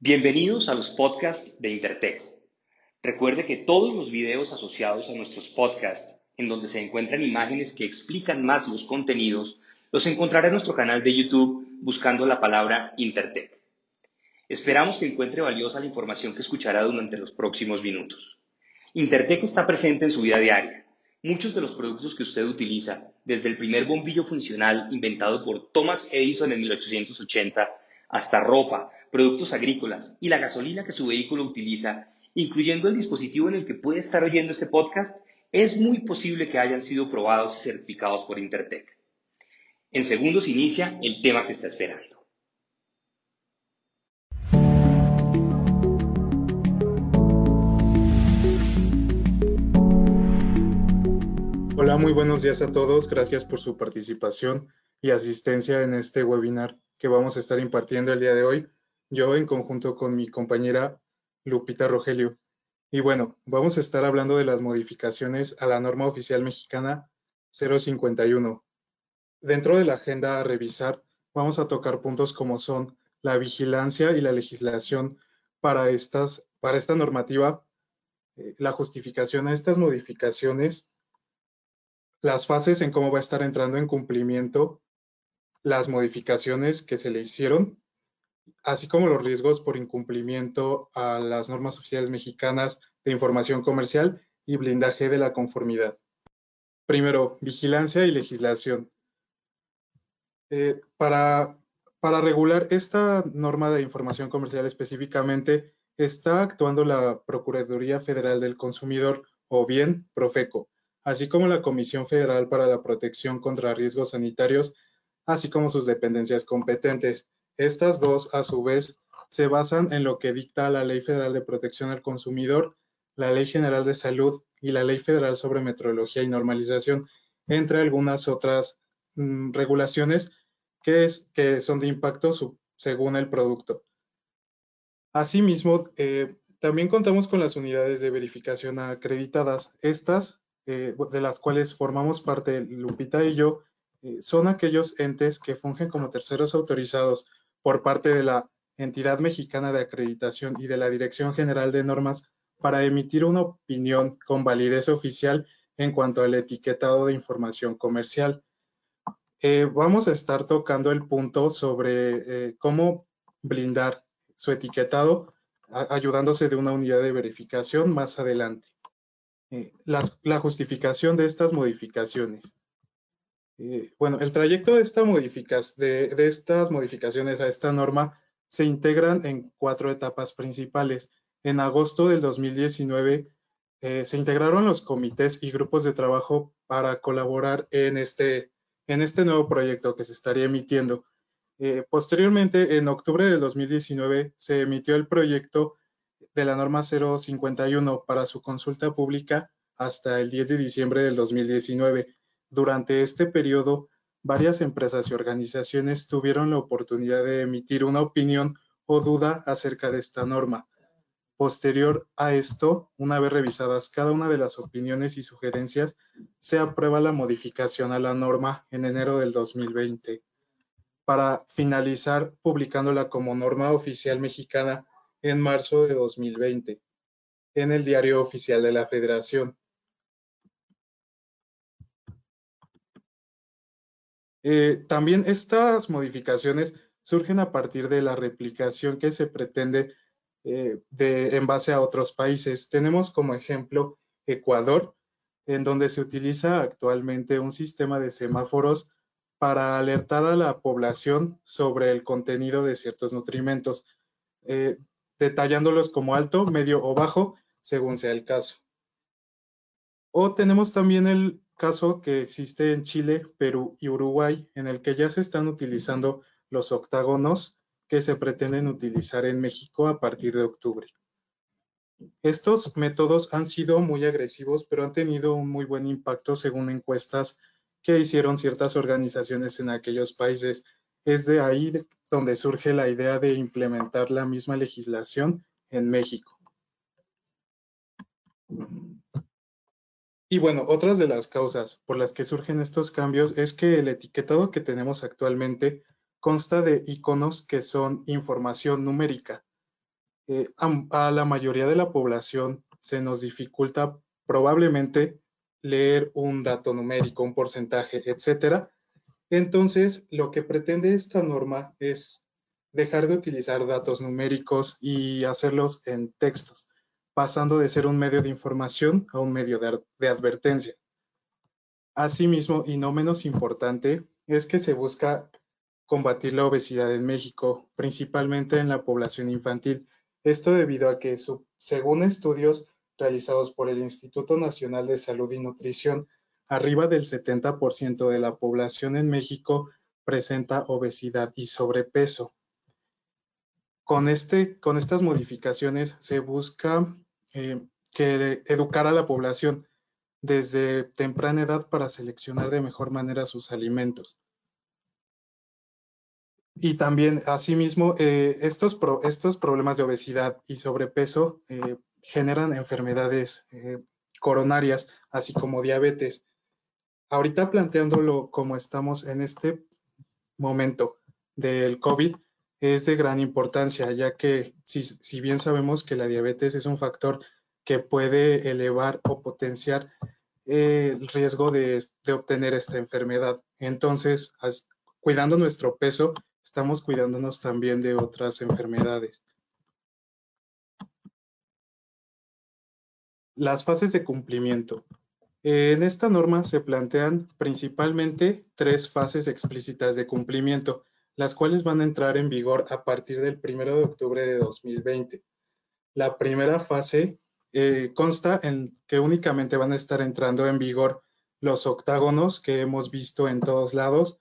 Bienvenidos a los podcasts de Intertech. Recuerde que todos los videos asociados a nuestros podcasts, en donde se encuentran imágenes que explican más los contenidos, los encontrará en nuestro canal de YouTube buscando la palabra Intertech. Esperamos que encuentre valiosa la información que escuchará durante los próximos minutos. Intertech está presente en su vida diaria. Muchos de los productos que usted utiliza, desde el primer bombillo funcional inventado por Thomas Edison en 1880, hasta ropa, productos agrícolas y la gasolina que su vehículo utiliza, incluyendo el dispositivo en el que puede estar oyendo este podcast, es muy posible que hayan sido probados y certificados por Intertech. En segundos inicia el tema que está esperando. Hola, muy buenos días a todos. Gracias por su participación y asistencia en este webinar que vamos a estar impartiendo el día de hoy yo en conjunto con mi compañera Lupita Rogelio. Y bueno, vamos a estar hablando de las modificaciones a la norma oficial mexicana 051. Dentro de la agenda a revisar, vamos a tocar puntos como son la vigilancia y la legislación para, estas, para esta normativa, eh, la justificación a estas modificaciones, las fases en cómo va a estar entrando en cumplimiento las modificaciones que se le hicieron así como los riesgos por incumplimiento a las normas oficiales mexicanas de información comercial y blindaje de la conformidad. Primero, vigilancia y legislación. Eh, para, para regular esta norma de información comercial específicamente, está actuando la Procuraduría Federal del Consumidor, o bien Profeco, así como la Comisión Federal para la Protección contra Riesgos Sanitarios, así como sus dependencias competentes, estas dos, a su vez, se basan en lo que dicta la Ley Federal de Protección al Consumidor, la Ley General de Salud y la Ley Federal sobre Metrología y Normalización, entre algunas otras mm, regulaciones que, es, que, son de impacto según el producto. Asimismo, eh, también contamos con las unidades de verificación acreditadas. Estas, eh, de las cuales formamos parte Lupita y yo, son aquellos entes que fungen como terceros autorizados por parte de la entidad mexicana de acreditación y de la Dirección General de Normas para emitir una opinión con validez oficial en cuanto al etiquetado de información comercial. Eh, vamos a estar tocando el punto sobre eh, cómo blindar su etiquetado ayudándose de una unidad de verificación más adelante. Eh, la, justificación de estas modificaciones. Eh, bueno, el trayecto de, de, estas modificaciones a esta norma se integran en cuatro etapas principales. En agosto del 2019 eh, se integraron los comités y grupos de trabajo para colaborar en este, en este nuevo proyecto que se estaría emitiendo. Eh, posteriormente, en octubre del 2019, se emitió el proyecto de la norma 051 para su consulta pública hasta el 10 de diciembre del 2019 durante este periodo, varias empresas y organizaciones tuvieron la oportunidad de emitir una opinión o duda acerca de esta norma. Posterior a esto, una vez revisadas cada una de las opiniones y sugerencias, se aprueba la modificación a la norma en enero del 2020, para finalizar publicándola como norma oficial mexicana en marzo de 2020 en el Diario Oficial de la Federación. Eh, también estas modificaciones surgen a partir de la replicación que se pretende eh, en base a otros países. Tenemos como ejemplo Ecuador, en donde se utiliza actualmente un sistema de semáforos para alertar a la población sobre el contenido de ciertos nutrimentos, eh, detallándolos como alto, medio o bajo, según sea el caso. O tenemos también el caso que existe en Chile, Perú y Uruguay, en el que ya se están utilizando los octágonos que se pretenden utilizar en México a partir de octubre. Estos métodos han sido muy agresivos, pero han tenido un muy buen impacto según encuestas que hicieron ciertas organizaciones en aquellos países. Es de ahí donde surge la idea de implementar la misma legislación en México. Y bueno, otras de las causas por las que surgen estos cambios es que el etiquetado que tenemos actualmente consta de iconos que son información numérica. eh, a, la mayoría de la población se nos dificulta probablemente leer un dato numérico, un porcentaje, etcétera. Entonces, lo que pretende esta norma es dejar de utilizar datos numéricos y hacerlos en textos, pasando de ser un medio de información a un medio de advertencia. Asimismo, y no menos importante, es que se busca combatir la obesidad en México, principalmente en la población infantil. Esto debido a que, según estudios realizados por el Instituto Nacional de Salud y Nutrición, arriba del 70% de la población en México presenta obesidad y sobrepeso. Con, este, con estas modificaciones se busca eh, que educar a la población desde temprana edad para seleccionar de mejor manera sus alimentos. Y también, asimismo, eh, estos, estos problemas de obesidad y sobrepeso eh, generan enfermedades coronarias, así como diabetes. Ahorita planteándolo como estamos en este momento del COVID, es de gran importancia, ya que si, si bien sabemos que la diabetes es un factor que puede elevar o potenciar el riesgo de, de, obtener esta enfermedad. Entonces, cuidando nuestro peso, estamos cuidándonos también de otras enfermedades. Las fases de cumplimiento. En esta norma se plantean principalmente tres fases explícitas de cumplimiento, las cuales van a entrar en vigor a partir del 1 de octubre de 2020. La primera fase eh, consta en que únicamente van a estar entrando en vigor los octágonos que hemos visto en todos lados,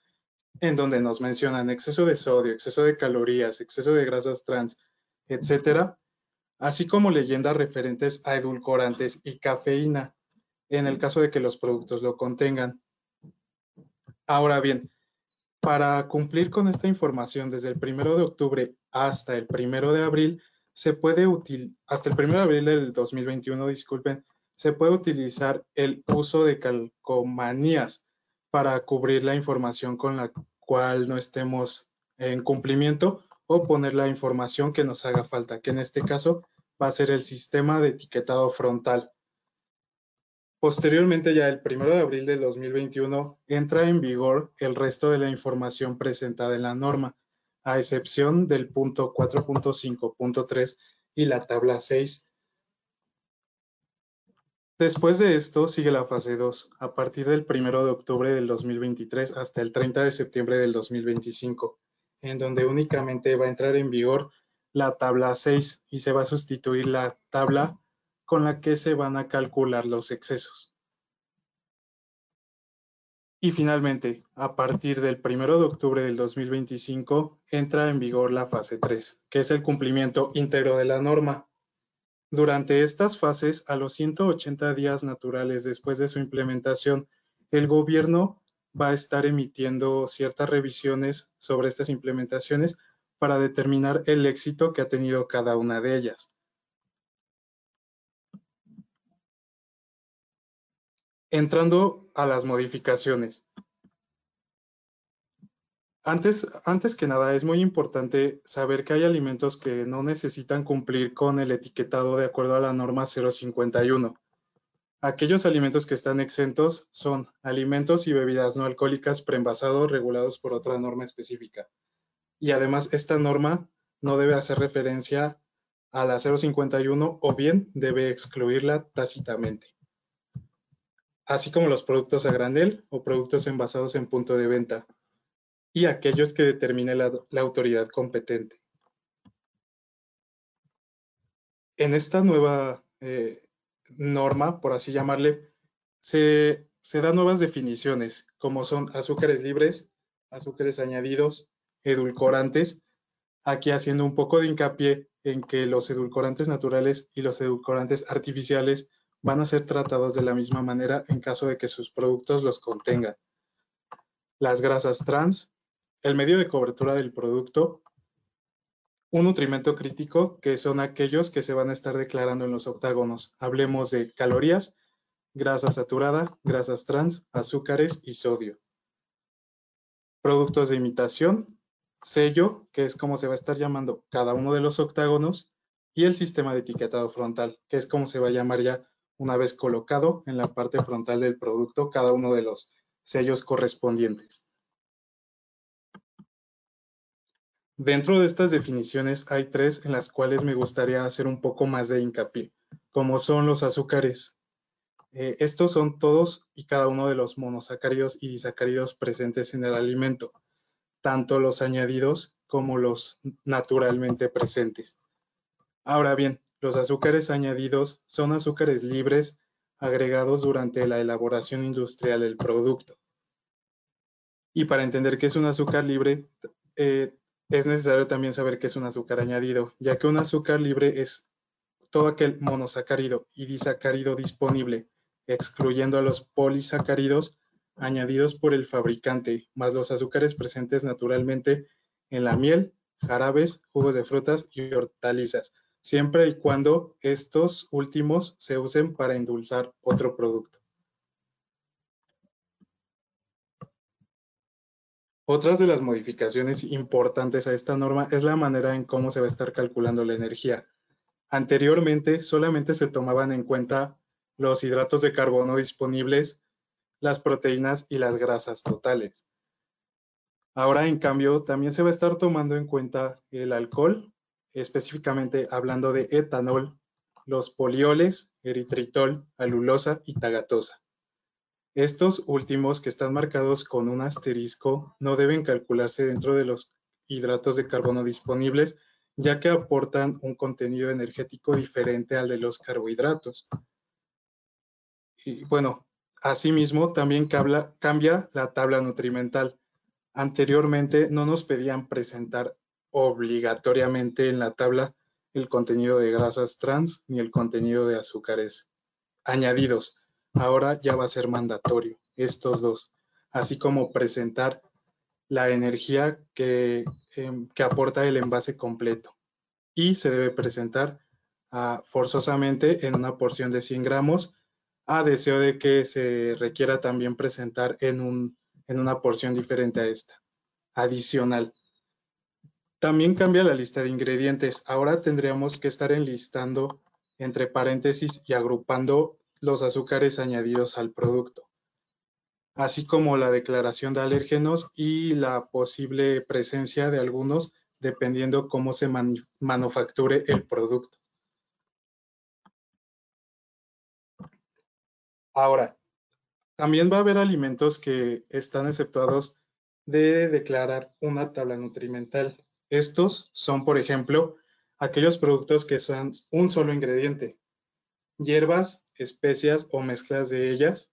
en donde nos mencionan exceso de sodio, exceso de calorías, exceso de grasas trans, etcétera, así como leyendas referentes a edulcorantes y cafeína, en el caso de que los productos lo contengan. Ahora bien, para cumplir con esta información desde el primero de octubre hasta el primero de abril, se puede utilizar, hasta el 1 de abril del 2021, disculpen, se puede utilizar el uso de calcomanías para cubrir la información con la cual no estemos en cumplimiento o poner la información que nos haga falta, que en este caso va a ser el sistema de etiquetado frontal. Posteriormente, ya el 1 de abril del 2021, entra en vigor el resto de la información presentada en la norma, a excepción del punto 4.5.3 y la tabla 6. Después de esto sigue la fase 2, a partir del 1 de octubre del 2023 hasta el 30 de septiembre del 2025, en donde únicamente va a entrar en vigor la tabla 6 y se va a sustituir la tabla con la que se van a calcular los excesos. Y finalmente, a partir del 1 de octubre del 2025, entra en vigor la fase 3, que es el cumplimiento íntegro de la norma. Durante estas fases, a los 180 días naturales después de su implementación, el gobierno va a estar emitiendo ciertas revisiones sobre estas implementaciones para determinar el éxito que ha tenido cada una de ellas. Entrando a las modificaciones. Antes, antes que nada, es muy importante saber que hay alimentos que no necesitan cumplir con el etiquetado de acuerdo a la norma 051. Aquellos alimentos que están exentos son alimentos y bebidas no alcohólicas preenvasados regulados por otra norma específica. Y además, esta norma no debe hacer referencia a la 051 o bien debe excluirla tácitamente así como los productos a granel o productos envasados en punto de venta, y aquellos que determine la, autoridad competente. En esta nueva eh, norma, por así llamarle, se, se dan nuevas definiciones, como son azúcares libres, azúcares añadidos, edulcorantes, aquí haciendo un poco de hincapié en que los edulcorantes naturales y los edulcorantes artificiales van a ser tratados de la misma manera en caso de que sus productos los contengan. Las grasas trans, el medio de cobertura del producto, un nutrimento crítico, que son aquellos que se van a estar declarando en los octágonos. Hablemos de calorías, grasa saturada, grasas trans, azúcares y sodio. Productos de imitación, sello, que es como se va a estar llamando cada uno de los octágonos, y el sistema de etiquetado frontal, que es como se va a llamar ya una vez colocado en la parte frontal del producto cada uno de los sellos correspondientes. Dentro de estas definiciones hay tres en las cuales me gustaría hacer un poco más de hincapié, como son los azúcares. Eh, estos son todos y cada uno de los monosacáridos y disacáridos presentes en el alimento, tanto los añadidos como los naturalmente presentes. Ahora bien, los azúcares añadidos son azúcares libres agregados durante la elaboración industrial del producto. Y para entender qué es un azúcar libre, eh, es necesario también saber qué es un azúcar añadido, ya que un azúcar libre es todo aquel monosacárido y disacárido disponible, excluyendo a los polisacáridos añadidos por el fabricante, más los azúcares presentes naturalmente en la miel, jarabes, jugos de frutas y hortalizas, siempre y cuando estos últimos se usen para endulzar otro producto. Otras de las modificaciones importantes a esta norma es la manera en cómo se va a estar calculando la energía. Anteriormente solamente se tomaban en cuenta los hidratos de carbono disponibles, las proteínas y las grasas totales. Ahora, en cambio, también se va a estar tomando en cuenta el alcohol, específicamente hablando de etanol, los polioles, eritritol, alulosa y tagatosa. Estos últimos, que están marcados con un asterisco, no deben calcularse dentro de los hidratos de carbono disponibles, ya que aportan un contenido energético diferente al de los carbohidratos. Y bueno, asimismo, también cambia la tabla nutrimental. Anteriormente no nos pedían presentar obligatoriamente en la tabla el contenido de grasas trans ni el contenido de azúcares añadidos ahora ya va a ser mandatorio estos dos, así como presentar la energía que, em, aporta el envase completo y se debe presentar ah, forzosamente en una porción de 100 gramos a deseo de que se requiera también presentar en, un, en una porción diferente a esta, adicional. También cambia la lista de ingredientes. Ahora tendríamos que estar enlistando entre paréntesis y agrupando los azúcares añadidos al producto, así como la declaración de alérgenos y la posible presencia de algunos dependiendo cómo se manufacture el producto. Ahora, también va a haber alimentos que están exceptuados de declarar una tabla nutrimental. Estos son, por ejemplo, aquellos productos que son un solo ingrediente, hierbas, especias o mezclas de ellas,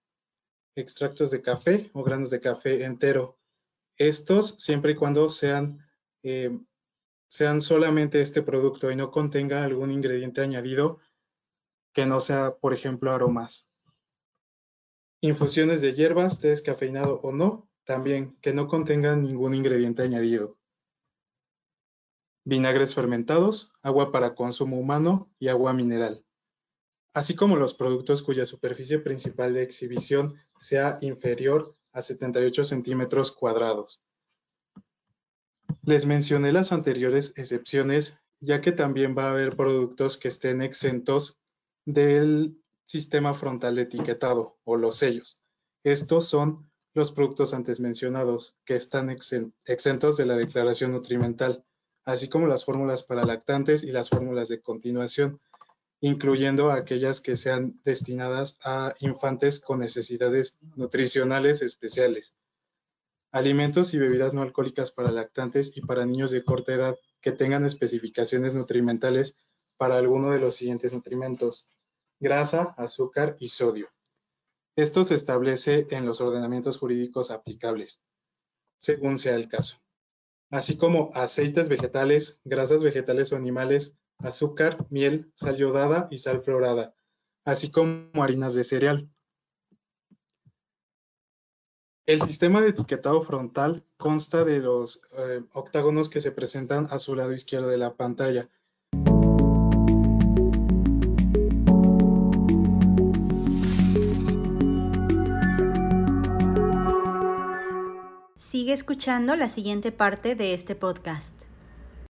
extractos de café o granos de café entero. Estos siempre y cuando sean, eh, sean solamente este producto y no contenga algún ingrediente añadido que no sea, por ejemplo, aromas. Infusiones de hierbas, té descafeinado o no, también que no contengan ningún ingrediente añadido. Vinagres fermentados, agua para consumo humano y agua mineral así como los productos cuya superficie principal de exhibición sea inferior a 78 centímetros cuadrados. Les mencioné las anteriores excepciones, ya que también va a haber productos que estén exentos del sistema frontal de etiquetado o los sellos. Estos son los productos antes mencionados, que están exentos de la declaración nutrimental, así como las fórmulas para lactantes y las fórmulas de continuación, incluyendo aquellas que sean destinadas a infantes con necesidades nutricionales especiales. Alimentos y bebidas no alcohólicas para lactantes y para niños de corta edad que tengan especificaciones nutrimentales para alguno de los siguientes nutrimentos, grasa, azúcar y sodio. Esto se establece en los ordenamientos jurídicos aplicables, según sea el caso, así como aceites vegetales, grasas vegetales o animales, azúcar, miel, sal yodada y sal florada, así como harinas de cereal. El sistema de etiquetado frontal consta de los eh, octágonos que se presentan a su lado izquierdo de la pantalla. Escuchando la siguiente parte de este podcast.